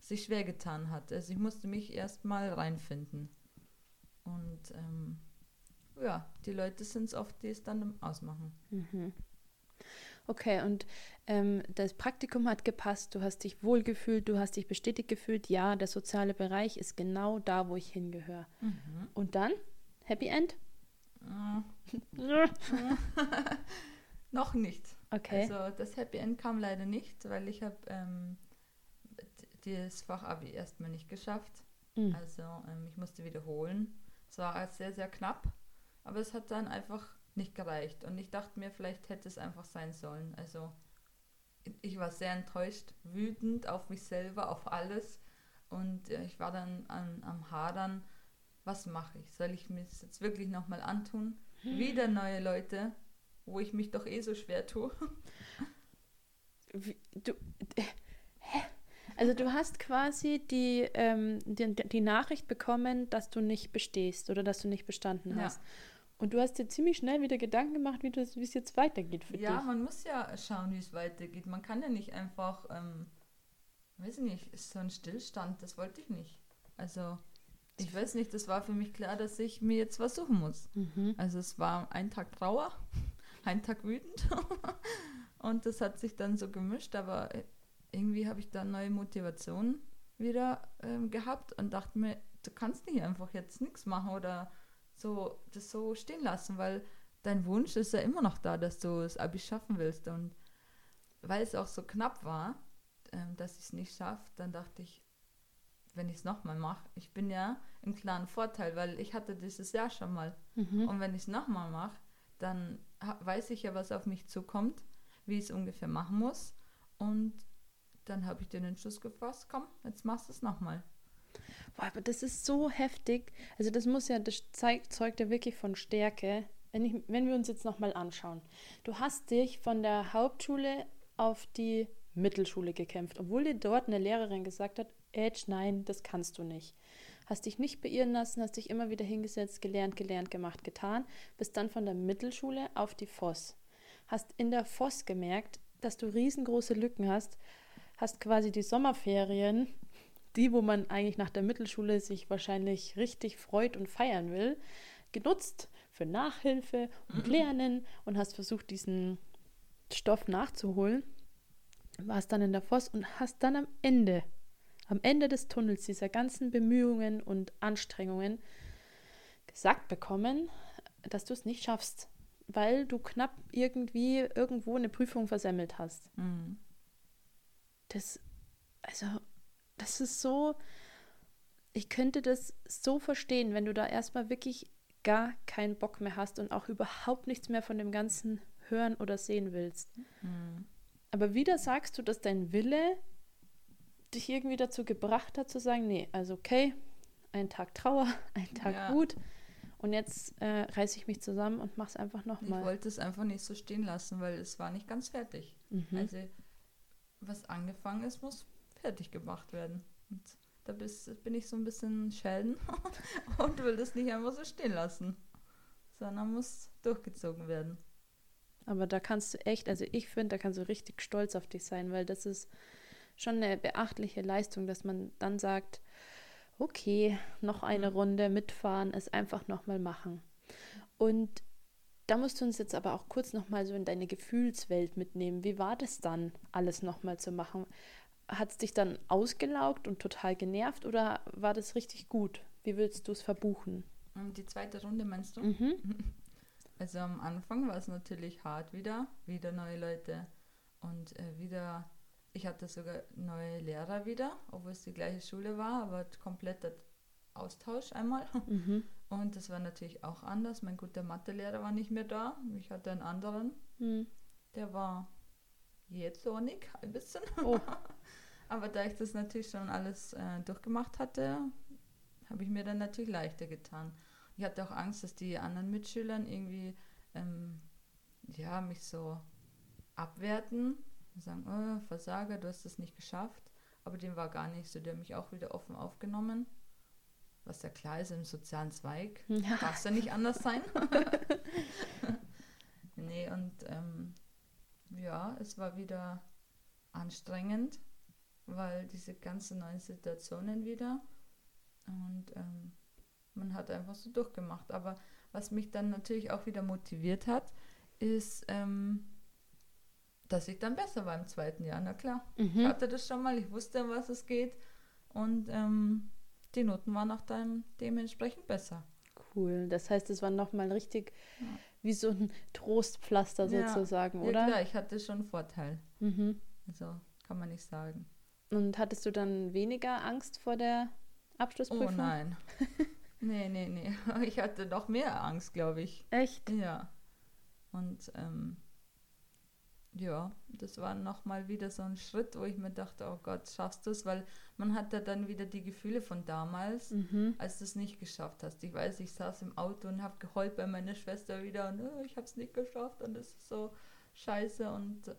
sich schwer getan hat. Also ich musste mich erstmal reinfinden. Und ähm, ja, die Leute sind es oft, die es dann ausmachen. Mhm. Okay, und ähm, das Praktikum hat gepasst, du hast dich wohlgefühlt, du hast dich bestätigt gefühlt, ja, der soziale Bereich ist genau da, wo ich hingehöre. Mhm. Und dann? Happy End? Noch nicht. Okay. Also das Happy End kam leider nicht, weil ich habe ähm, das Fachabi erstmal nicht geschafft. Mhm. Also ähm, ich musste wiederholen. Es war sehr, sehr knapp, aber es hat dann einfach nicht gereicht. Und ich dachte mir, vielleicht hätte es einfach sein sollen. Also ich war sehr enttäuscht, wütend auf mich selber, auf alles. Und äh, ich war dann an, am Hadern, was mache ich? Soll ich mir das jetzt wirklich nochmal antun? Wieder neue Leute, wo ich mich doch eh so schwer tue. Wie, du, äh, hä? Also du hast quasi die, ähm, die, die Nachricht bekommen, dass du nicht bestehst oder dass du nicht bestanden Ja. hast. Und du hast dir ziemlich schnell wieder Gedanken gemacht, wie es jetzt weitergeht für Ja, dich. man muss ja schauen, wie es weitergeht. Man kann ja nicht einfach, ähm, weiß ich nicht, so ein Stillstand, das wollte ich nicht. Also, ich weiß nicht, das war für mich klar, dass ich mir jetzt was suchen muss. Mhm. Also es war ein Tag Trauer, ein Tag wütend und das hat sich dann so gemischt, aber irgendwie habe ich dann neue Motivation wieder ähm, gehabt und dachte mir, du kannst nicht einfach jetzt nichts machen oder so, das so stehen lassen, weil dein Wunsch ist ja immer noch da, dass du das Abi schaffen willst. Und weil es auch so knapp war, ähm, dass ich es nicht schaffe, dann dachte ich, wenn ich es nochmal mache, ich bin ja im klaren Vorteil, weil ich hatte dieses Jahr schon mal. Mhm. Und wenn ich es nochmal mache, dann weiß ich ja, was auf mich zukommt, wie ich es ungefähr machen muss. Und dann habe ich den Entschluss gefasst, komm, jetzt machst du es nochmal. Boah, aber das ist so heftig. Also das muss ja, das zeigt, zeugt ja wirklich von Stärke. Wenn, ich, wenn wir uns jetzt nochmal anschauen. Du hast dich von der Hauptschule auf die Mittelschule gekämpft, obwohl dir dort eine Lehrerin gesagt hat, Edge, nein, das kannst du nicht. Hast dich nicht beirren lassen, hast dich immer wieder hingesetzt, gelernt, gelernt, gemacht, getan, bist dann von der Mittelschule auf die Voss. Hast in der Voss gemerkt, dass du riesengroße Lücken hast, hast quasi die Sommerferien, die, wo man eigentlich nach der Mittelschule sich wahrscheinlich richtig freut und feiern will, genutzt für Nachhilfe und. Lernen und hast versucht, diesen Stoff nachzuholen. Warst dann in der Voss und hast dann am Ende am Ende des Tunnels dieser ganzen Bemühungen und Anstrengungen gesagt bekommen, dass du es nicht schaffst, weil du knapp irgendwie irgendwo eine Prüfung versemmelt hast. Mhm. Das, also, das ist so, ich könnte das so verstehen, wenn du da erstmal wirklich gar keinen Bock mehr hast und auch überhaupt nichts mehr von dem Ganzen hören oder sehen willst. Mhm. Aber wieder sagst du, dass dein Wille dich irgendwie dazu gebracht hat zu sagen, nee, also okay, ein Tag Trauer, ein Tag ja. gut und jetzt äh, reiße ich mich zusammen und mache es einfach nochmal. Ich wollte es einfach nicht so stehen lassen, weil es war nicht ganz fertig. Mhm. Also was angefangen ist, muss fertig gemacht werden. Und da bist, bin ich so ein bisschen Schelden und will das nicht einfach so stehen lassen, sondern muss durchgezogen werden. Aber da kannst du echt, also ich finde, da kannst du richtig stolz auf dich sein, weil das ist schon eine beachtliche Leistung, dass man dann sagt, okay, noch eine mhm. Runde mitfahren, es einfach nochmal machen. Und da musst du uns jetzt aber auch kurz nochmal so in deine Gefühlswelt mitnehmen. Wie war das dann, alles nochmal zu machen? Hat es dich dann ausgelaugt und total genervt oder war das richtig gut? Wie willst du es verbuchen? Die zweite Runde meinst du? Mhm. Also am Anfang war es natürlich hart wieder, wieder neue Leute und äh, wieder ich hatte sogar neue Lehrer wieder, obwohl es die gleiche Schule war, aber kompletter Austausch einmal. Mhm. Und das war natürlich auch anders. Mein guter Mathelehrer war nicht mehr da. Ich hatte einen anderen. Mhm. Der war jetzt nicht, ein bisschen. Oh. aber da ich das natürlich schon alles äh, durchgemacht hatte, habe ich mir dann natürlich leichter getan. Ich hatte auch Angst, dass die anderen Mitschüler irgendwie ähm, ja, mich so abwerten und sagen, oh, Versager, du hast es nicht geschafft. Aber dem war gar nicht so. Der hat mich auch wieder offen aufgenommen. Was ja klar ist, im sozialen Zweig ja. darf es ja nicht anders sein. nee, und ähm, ja, es war wieder anstrengend, weil diese ganzen neuen Situationen wieder und ähm, man hat einfach so durchgemacht. Aber was mich dann natürlich auch wieder motiviert hat, ist, ähm, dass ich dann besser war im zweiten Jahr. Na klar, mhm. ich hatte das schon mal, ich wusste, um was es geht und ähm, die Noten waren auch dann dementsprechend besser. Cool, das heißt, es war nochmal richtig ja. wie so ein Trostpflaster sozusagen, ja, oder? Ja, ich hatte schon einen Vorteil. Mhm. Also kann man nicht sagen. Und hattest du dann weniger Angst vor der Abschlussprüfung? Oh nein. nee, nee, nee. Ich hatte noch mehr Angst, glaube ich. Echt? Ja. Und ähm, ja, das war nochmal wieder so ein Schritt, wo ich mir dachte, oh Gott, schaffst du es? Weil man hat ja dann wieder die Gefühle von damals, mhm. als du es nicht geschafft hast. Ich weiß, ich saß im Auto und habe geheult bei meiner Schwester wieder und oh, ich habe es nicht geschafft und das ist so scheiße und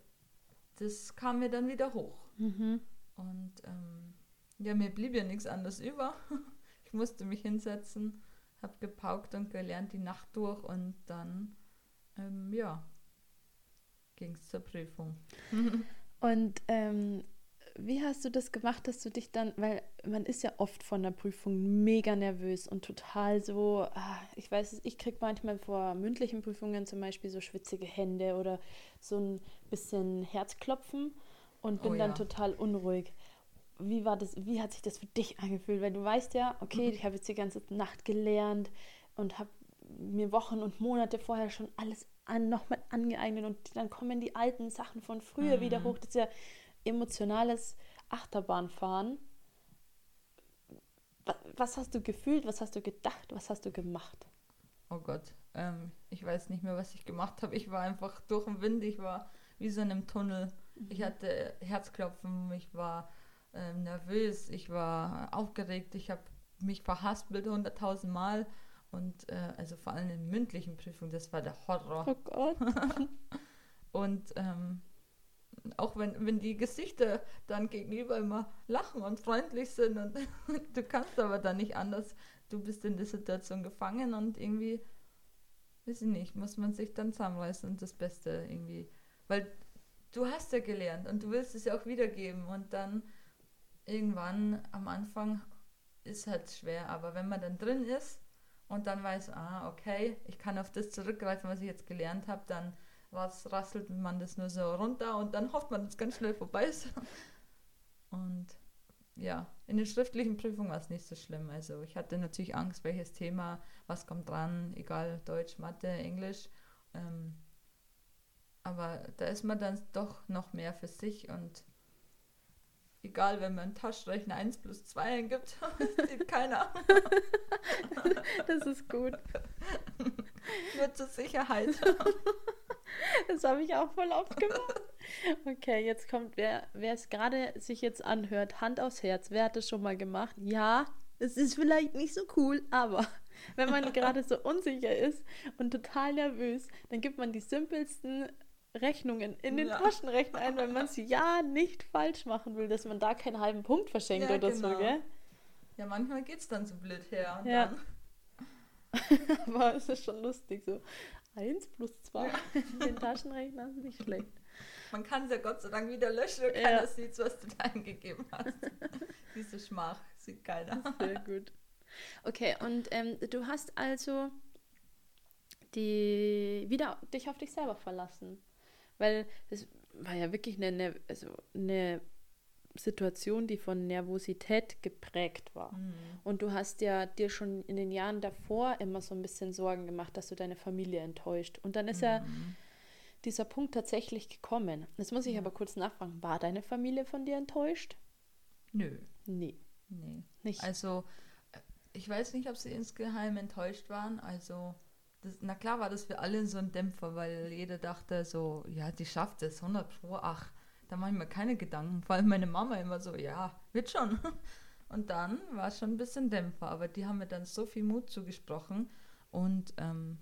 das kam mir dann wieder hoch. Mhm. Und ähm, ja, mir blieb ja nichts anderes über. Ich musste mich hinsetzen, habe gepaukt und gelernt die Nacht durch und dann, ähm, ja, ging es zur Prüfung. Und ähm, wie hast du das gemacht, dass du dich dann, weil man ist ja oft von der Prüfung mega nervös und total so, ah, ich weiß, ich kriege manchmal vor mündlichen Prüfungen zum Beispiel so schwitzige Hände oder so ein bisschen Herzklopfen und bin oh, dann ja. total unruhig. Wie war das, wie hat sich das für dich angefühlt? Weil du weißt ja, okay, mhm. ich habe jetzt die ganze Nacht gelernt und habe mir Wochen und Monate vorher schon alles an, nochmal angeeignet und dann kommen die alten Sachen von früher Mhm. wieder hoch. Das ist ja emotionales Achterbahnfahren. Wa- Was hast du gefühlt? Was hast du gedacht? Was hast du gemacht? Oh Gott, ähm, ich weiß nicht mehr, was ich gemacht habe. Ich war einfach durch den Wind, ich war wie so in einem Tunnel. Ich hatte Herzklopfen, ich war ähm, nervös, ich war aufgeregt, ich habe mich verhaspelt hunderttausend Mal. Und äh, also vor allem in mündlichen Prüfungen, das war der Horror. Oh Gott. Und ähm, auch wenn, wenn die Gesichter dann gegenüber immer lachen und freundlich sind und du kannst aber dann nicht anders, du bist in der Situation gefangen und irgendwie, weiß ich nicht, muss man sich dann zusammenreißen und das Beste irgendwie, weil du hast ja gelernt und du willst es ja auch wiedergeben und dann irgendwann am Anfang ist halt schwer, aber wenn man dann drin ist und dann weiß, ah, okay, ich kann auf das zurückgreifen, was ich jetzt gelernt habe, dann was rasselt man das nur so runter und dann hofft man, dass es ganz schnell vorbei ist. Und ja, in den schriftlichen Prüfungen war es nicht so schlimm. Also ich hatte natürlich Angst, welches Thema, was kommt dran, egal Deutsch, Mathe, Englisch. Ähm, aber da ist man dann doch noch mehr für sich und egal, wenn man Taschenrechner 1 plus 2 eingibt, sieht keiner. Das ist gut. Nur zur Sicherheit. Das habe ich auch voll oft gemacht. Okay, jetzt kommt, wer wer es gerade sich jetzt anhört, Hand aufs Herz, wer hat das schon mal gemacht? Ja, es ist vielleicht nicht so cool, aber wenn man gerade so unsicher ist und total nervös, dann gibt man die simpelsten Rechnungen in den Ja. Taschenrechner ein, weil man es ja nicht falsch machen will, dass man da keinen halben Punkt verschenkt Ja, oder so, genau. gell? Ja, manchmal geht es dann so blöd her. Und Ja. dann, Aber es ist schon lustig, so 1 plus 2 in den Taschenrechner ist nicht schlecht. man kann es ja Gott sei Dank wieder löschen und Ja. keiner sieht, was du da eingegeben hast. Diese Schmach sieht keiner. Sehr gut. Okay, und ähm, du hast also die wieder dich auf dich selber verlassen. Weil das war ja wirklich eine, also eine Situation, die von Nervosität geprägt war. Mhm. Und du hast ja dir schon in den Jahren davor immer so ein bisschen Sorgen gemacht, dass du deine Familie enttäuscht. Und dann ist ja Mhm. dieser Punkt tatsächlich gekommen. Jetzt muss ich aber kurz nachfragen, war deine Familie von dir enttäuscht? Nö, Nee, nee. nicht. Also, äh, ich weiß nicht, ob sie insgeheim enttäuscht waren. Also, das, na klar war das für alle so ein Dämpfer, weil jeder dachte so, ja, die schafft es, 100 Pro, ach, da mache ich mir keine Gedanken. Vor allem meine Mama immer so, ja, wird schon. Und dann war es schon ein bisschen Dämpfer, aber die haben mir dann so viel Mut zugesprochen und ähm,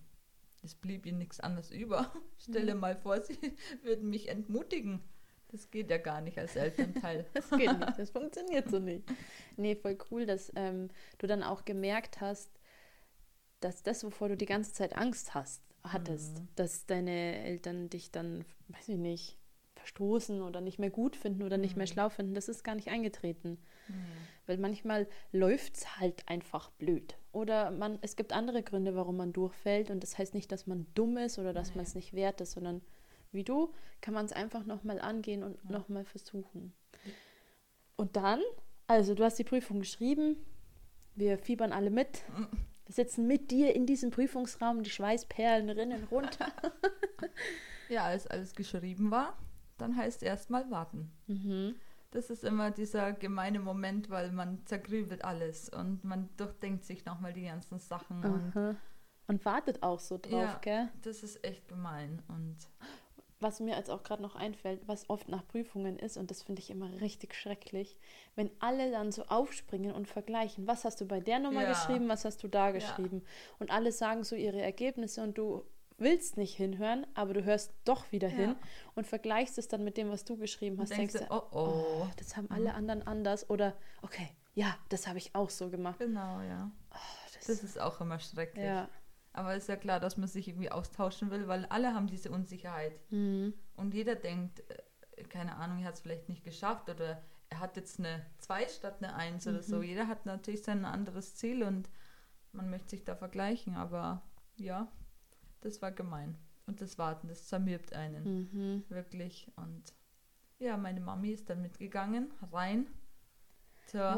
es blieb ihnen nichts anderes über. Stell dir mal vor, sie würden mich entmutigen. Das geht ja gar nicht als Elternteil. Das geht nicht, das funktioniert so nicht. Nee, voll cool, dass ähm, du dann auch gemerkt hast, dass das, wovor du die ganze Zeit Angst hast, hattest, Mhm. dass deine Eltern dich dann, weiß ich nicht, verstoßen oder nicht mehr gut finden oder nicht mehr Mhm. schlau finden, das ist gar nicht eingetreten. Weil manchmal läuft es halt einfach blöd. Oder man, es gibt andere Gründe, warum man durchfällt. Und das heißt nicht, dass man dumm ist oder dass Nee. man es nicht wert ist, sondern wie du, kann man es einfach nochmal angehen und Ja. nochmal versuchen. Und dann, also du hast die Prüfung geschrieben, wir fiebern alle mit. Wir sitzen mit dir in diesem Prüfungsraum, die Schweißperlen rinnen runter. Ja, als alles geschrieben war, dann heißt erstmal warten. mhm. Das ist immer dieser gemeine Moment, weil man zergrübelt alles und man durchdenkt sich nochmal die ganzen Sachen und. Und wartet auch so drauf, Ja. gell? das ist echt gemein und was mir jetzt auch gerade noch einfällt, was oft nach Prüfungen ist, und das finde ich immer richtig schrecklich, wenn alle dann so aufspringen und vergleichen, was hast du bei der Nummer Ja. geschrieben, was hast du da geschrieben. Und alle sagen so ihre Ergebnisse und du willst nicht hinhören, aber du hörst doch wieder Ja. hin und vergleichst es dann mit dem, was du geschrieben hast. denkst Denkst du, du, oh oh. das haben alle anderen anders oder okay, ja, das habe ich auch so gemacht. Genau, ja. Oh, das, Das ist auch immer schrecklich. ja. Aber ist ja klar, dass man sich irgendwie austauschen will, weil alle haben diese Unsicherheit. Mhm. Und jeder denkt, äh, keine Ahnung, er hat es vielleicht nicht geschafft oder er hat jetzt eine 2 statt eine 1 oder Mhm. so. Jeder hat natürlich sein anderes Ziel und man möchte sich da vergleichen, aber ja, das war gemein. Und das Warten, das zermürbt einen. Mhm. Wirklich. Und ja, meine Mami ist dann mitgegangen, rein zur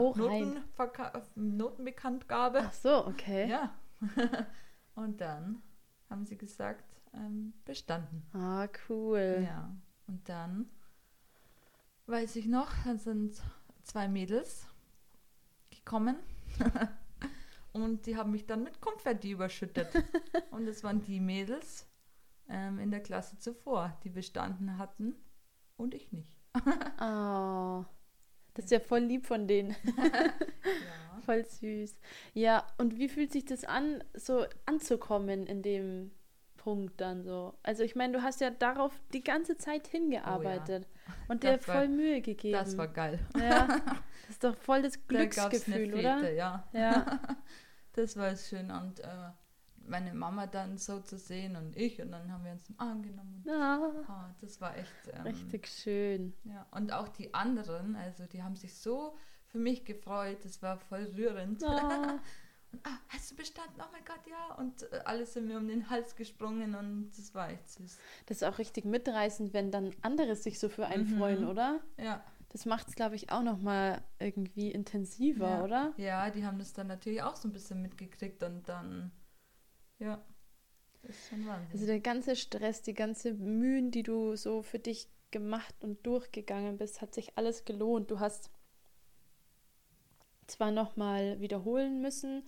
Notenbekanntgabe. Ach so, okay. Ja. Und dann haben sie gesagt, ähm, bestanden. Ah, cool. Ja. Und dann weiß ich noch, dann sind zwei Mädels gekommen und die haben mich dann mit Konfetti überschüttet. und es waren die Mädels ähm, in der Klasse zuvor, die bestanden hatten und ich nicht. Oh, das ist ja voll lieb von denen. Ja. voll süß. Ja, und wie fühlt sich das an, so anzukommen in dem Punkt dann so? Also ich meine, du hast ja darauf die ganze Zeit hingearbeitet und dir Das war- voll Mühe gegeben. Das war geil. ja, das ist doch voll das Da Glücksgefühl, Fete, oder? Ja. Ja. Das war schön und äh, meine Mama dann so zu sehen und ich und dann haben wir uns im Arm genommen. ja. Ah, das war echt ähm, Richtig schön. Ja, und auch die anderen, also die haben sich so für mich gefreut, das war voll rührend. Ah. Und, ah, hast du bestanden? Oh mein Gott, ja. Und äh, alle sind mir um den Hals gesprungen und das war echt süß. Das ist auch richtig mitreißend, wenn dann andere sich so für einen Mhm. freuen, oder? Ja. Das macht es, glaube ich, auch noch mal irgendwie intensiver, ja. oder? Ja, die haben das dann natürlich auch so ein bisschen mitgekriegt und dann, ja, das ist schon Wahnsinn. Also der ganze Stress, die ganze Mühen, die du so für dich gemacht und durchgegangen bist, hat sich alles gelohnt. Du hast zwar noch mal wiederholen müssen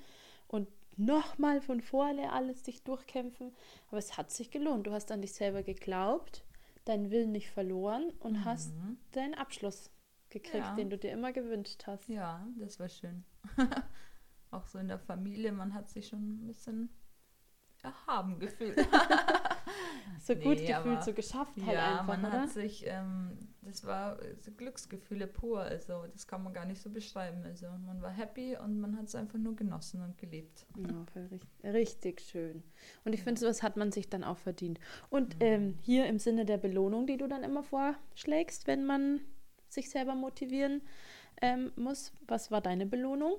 und noch mal von vorne alles dich durchkämpfen, aber es hat sich gelohnt. Du hast an dich selber geglaubt, deinen Willen nicht verloren und hast deinen Abschluss gekriegt, Ja. den du dir immer gewünscht hast. ja, das war schön. auch so in der Familie, man hat sich schon ein bisschen erhaben gefühlt. So gut Nee, gefühlt, so geschafft halt ja, einfach, man oder? hat sich, ähm, das war so Glücksgefühle pur, also das kann man gar nicht so beschreiben. Also man war happy und man hat es einfach nur genossen und gelebt. Ja, richtig, richtig schön. Und ich finde, sowas hat man sich dann auch verdient. Mhm. Und ähm, hier im Sinne der Belohnung, die du dann immer vorschlägst, wenn man sich selber motivieren ähm, muss, was war deine Belohnung?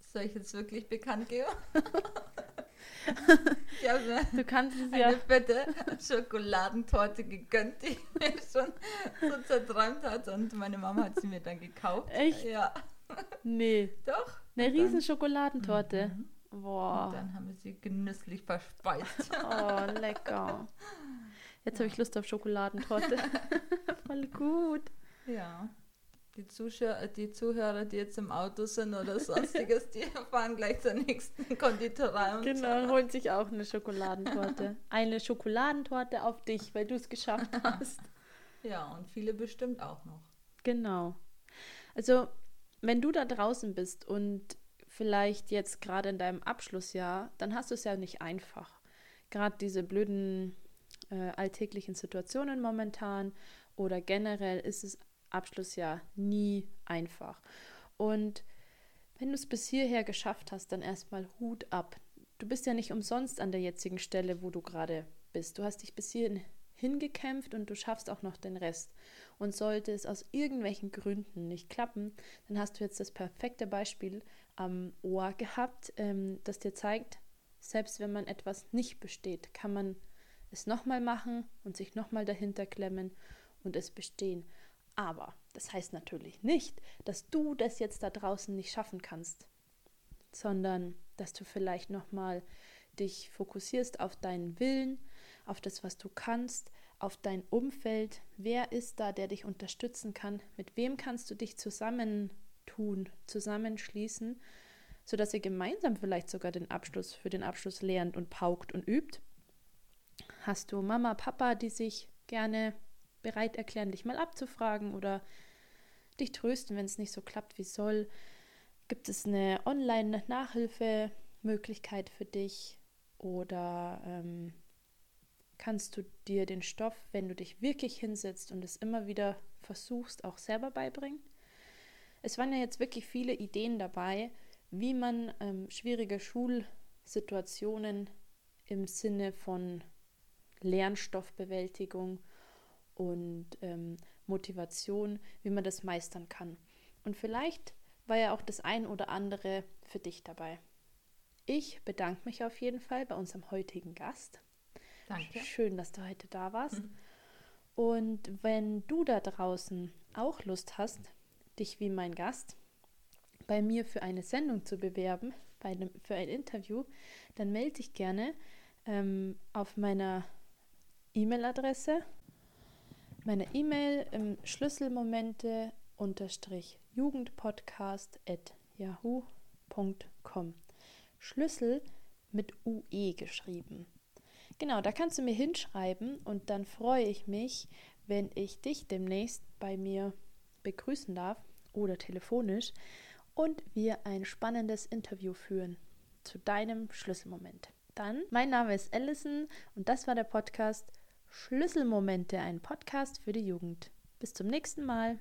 Soll ich jetzt wirklich bekannt geben? ich habe mir Du kannst es eine ja. fette Schokoladentorte gegönnt, die mir schon so zerträumt hat und meine Mama hat sie mir dann gekauft. Echt? Ja, Nee, doch. eine riesen Schokoladentorte. Mhm. Boah. und dann haben wir sie genüsslich verspeist. Oh, lecker. Jetzt habe ich Lust auf Schokoladentorte. Voll gut. Ja. Die, Zuschauer, die Zuhörer, die jetzt im Auto sind oder sonstiges, die fahren gleich zur nächsten Konditorei. Und Genau, und holt sich auch eine Schokoladentorte. Eine Schokoladentorte auf dich, weil du es geschafft hast. Ja, und viele bestimmt auch noch. Genau. Also, wenn du da draußen bist und vielleicht jetzt gerade in deinem Abschlussjahr, dann hast du es ja nicht einfach. Gerade diese blöden äh, alltäglichen Situationen momentan oder generell ist das Abschlussjahr nie einfach. Und wenn du es bis hierher geschafft hast, dann erstmal Hut ab. Du bist ja nicht umsonst an der jetzigen Stelle, wo du gerade bist. Du hast dich bis hierhin hingekämpft und du schaffst auch noch den Rest. Und sollte es aus irgendwelchen Gründen nicht klappen, dann hast du jetzt das perfekte Beispiel am Ohr gehabt, ähm, das dir zeigt, selbst wenn man etwas nicht besteht, kann man es nochmal machen und sich nochmal dahinter klemmen und es bestehen. Aber das heißt natürlich nicht, dass du das jetzt da draußen nicht schaffen kannst, sondern dass du vielleicht nochmal dich fokussierst auf deinen Willen, auf das, was du kannst, auf dein Umfeld. Wer ist da, der dich unterstützen kann? Mit wem kannst du dich zusammentun, zusammenschließen, sodass ihr gemeinsam vielleicht sogar den Abschluss für den Abschluss lernt und paukt und übt? Hast du Mama, Papa, die sich gerne bereit erklären, dich mal abzufragen oder dich trösten, wenn es nicht so klappt, wie soll? Gibt es eine Online-Nachhilfemöglichkeit für dich? Oder ähm, kannst du dir den Stoff, wenn du dich wirklich hinsetzt und es immer wieder versuchst, auch selber beibringen? Es waren ja jetzt wirklich viele Ideen dabei, wie man ähm, schwierige Schulsituationen im Sinne von Lernstoffbewältigung und ähm, Motivation, wie man das meistern kann. Und vielleicht war ja auch das ein oder andere für dich dabei. Ich bedanke mich auf jeden Fall bei unserem heutigen Gast. Danke. Schön, dass du heute da warst. Und wenn du da draußen auch Lust hast, dich wie mein Gast bei mir für eine Sendung zu bewerben, bei einem, für ein Interview, dann melde dich gerne ähm, auf meiner E-Mail-Adresse. Meine E-Mail ähm, Schlüsselmomente jugendpodcast at yahoo.com. Schlüssel mit UE geschrieben. Genau, da kannst du mir hinschreiben und dann freue ich mich, wenn ich dich demnächst bei mir begrüßen darf oder telefonisch und wir ein spannendes Interview führen zu deinem Schlüsselmoment. Dann, mein Name ist Allison und das war der Podcast Schlüsselmomente, ein Podcast für die Jugend. Bis zum nächsten Mal.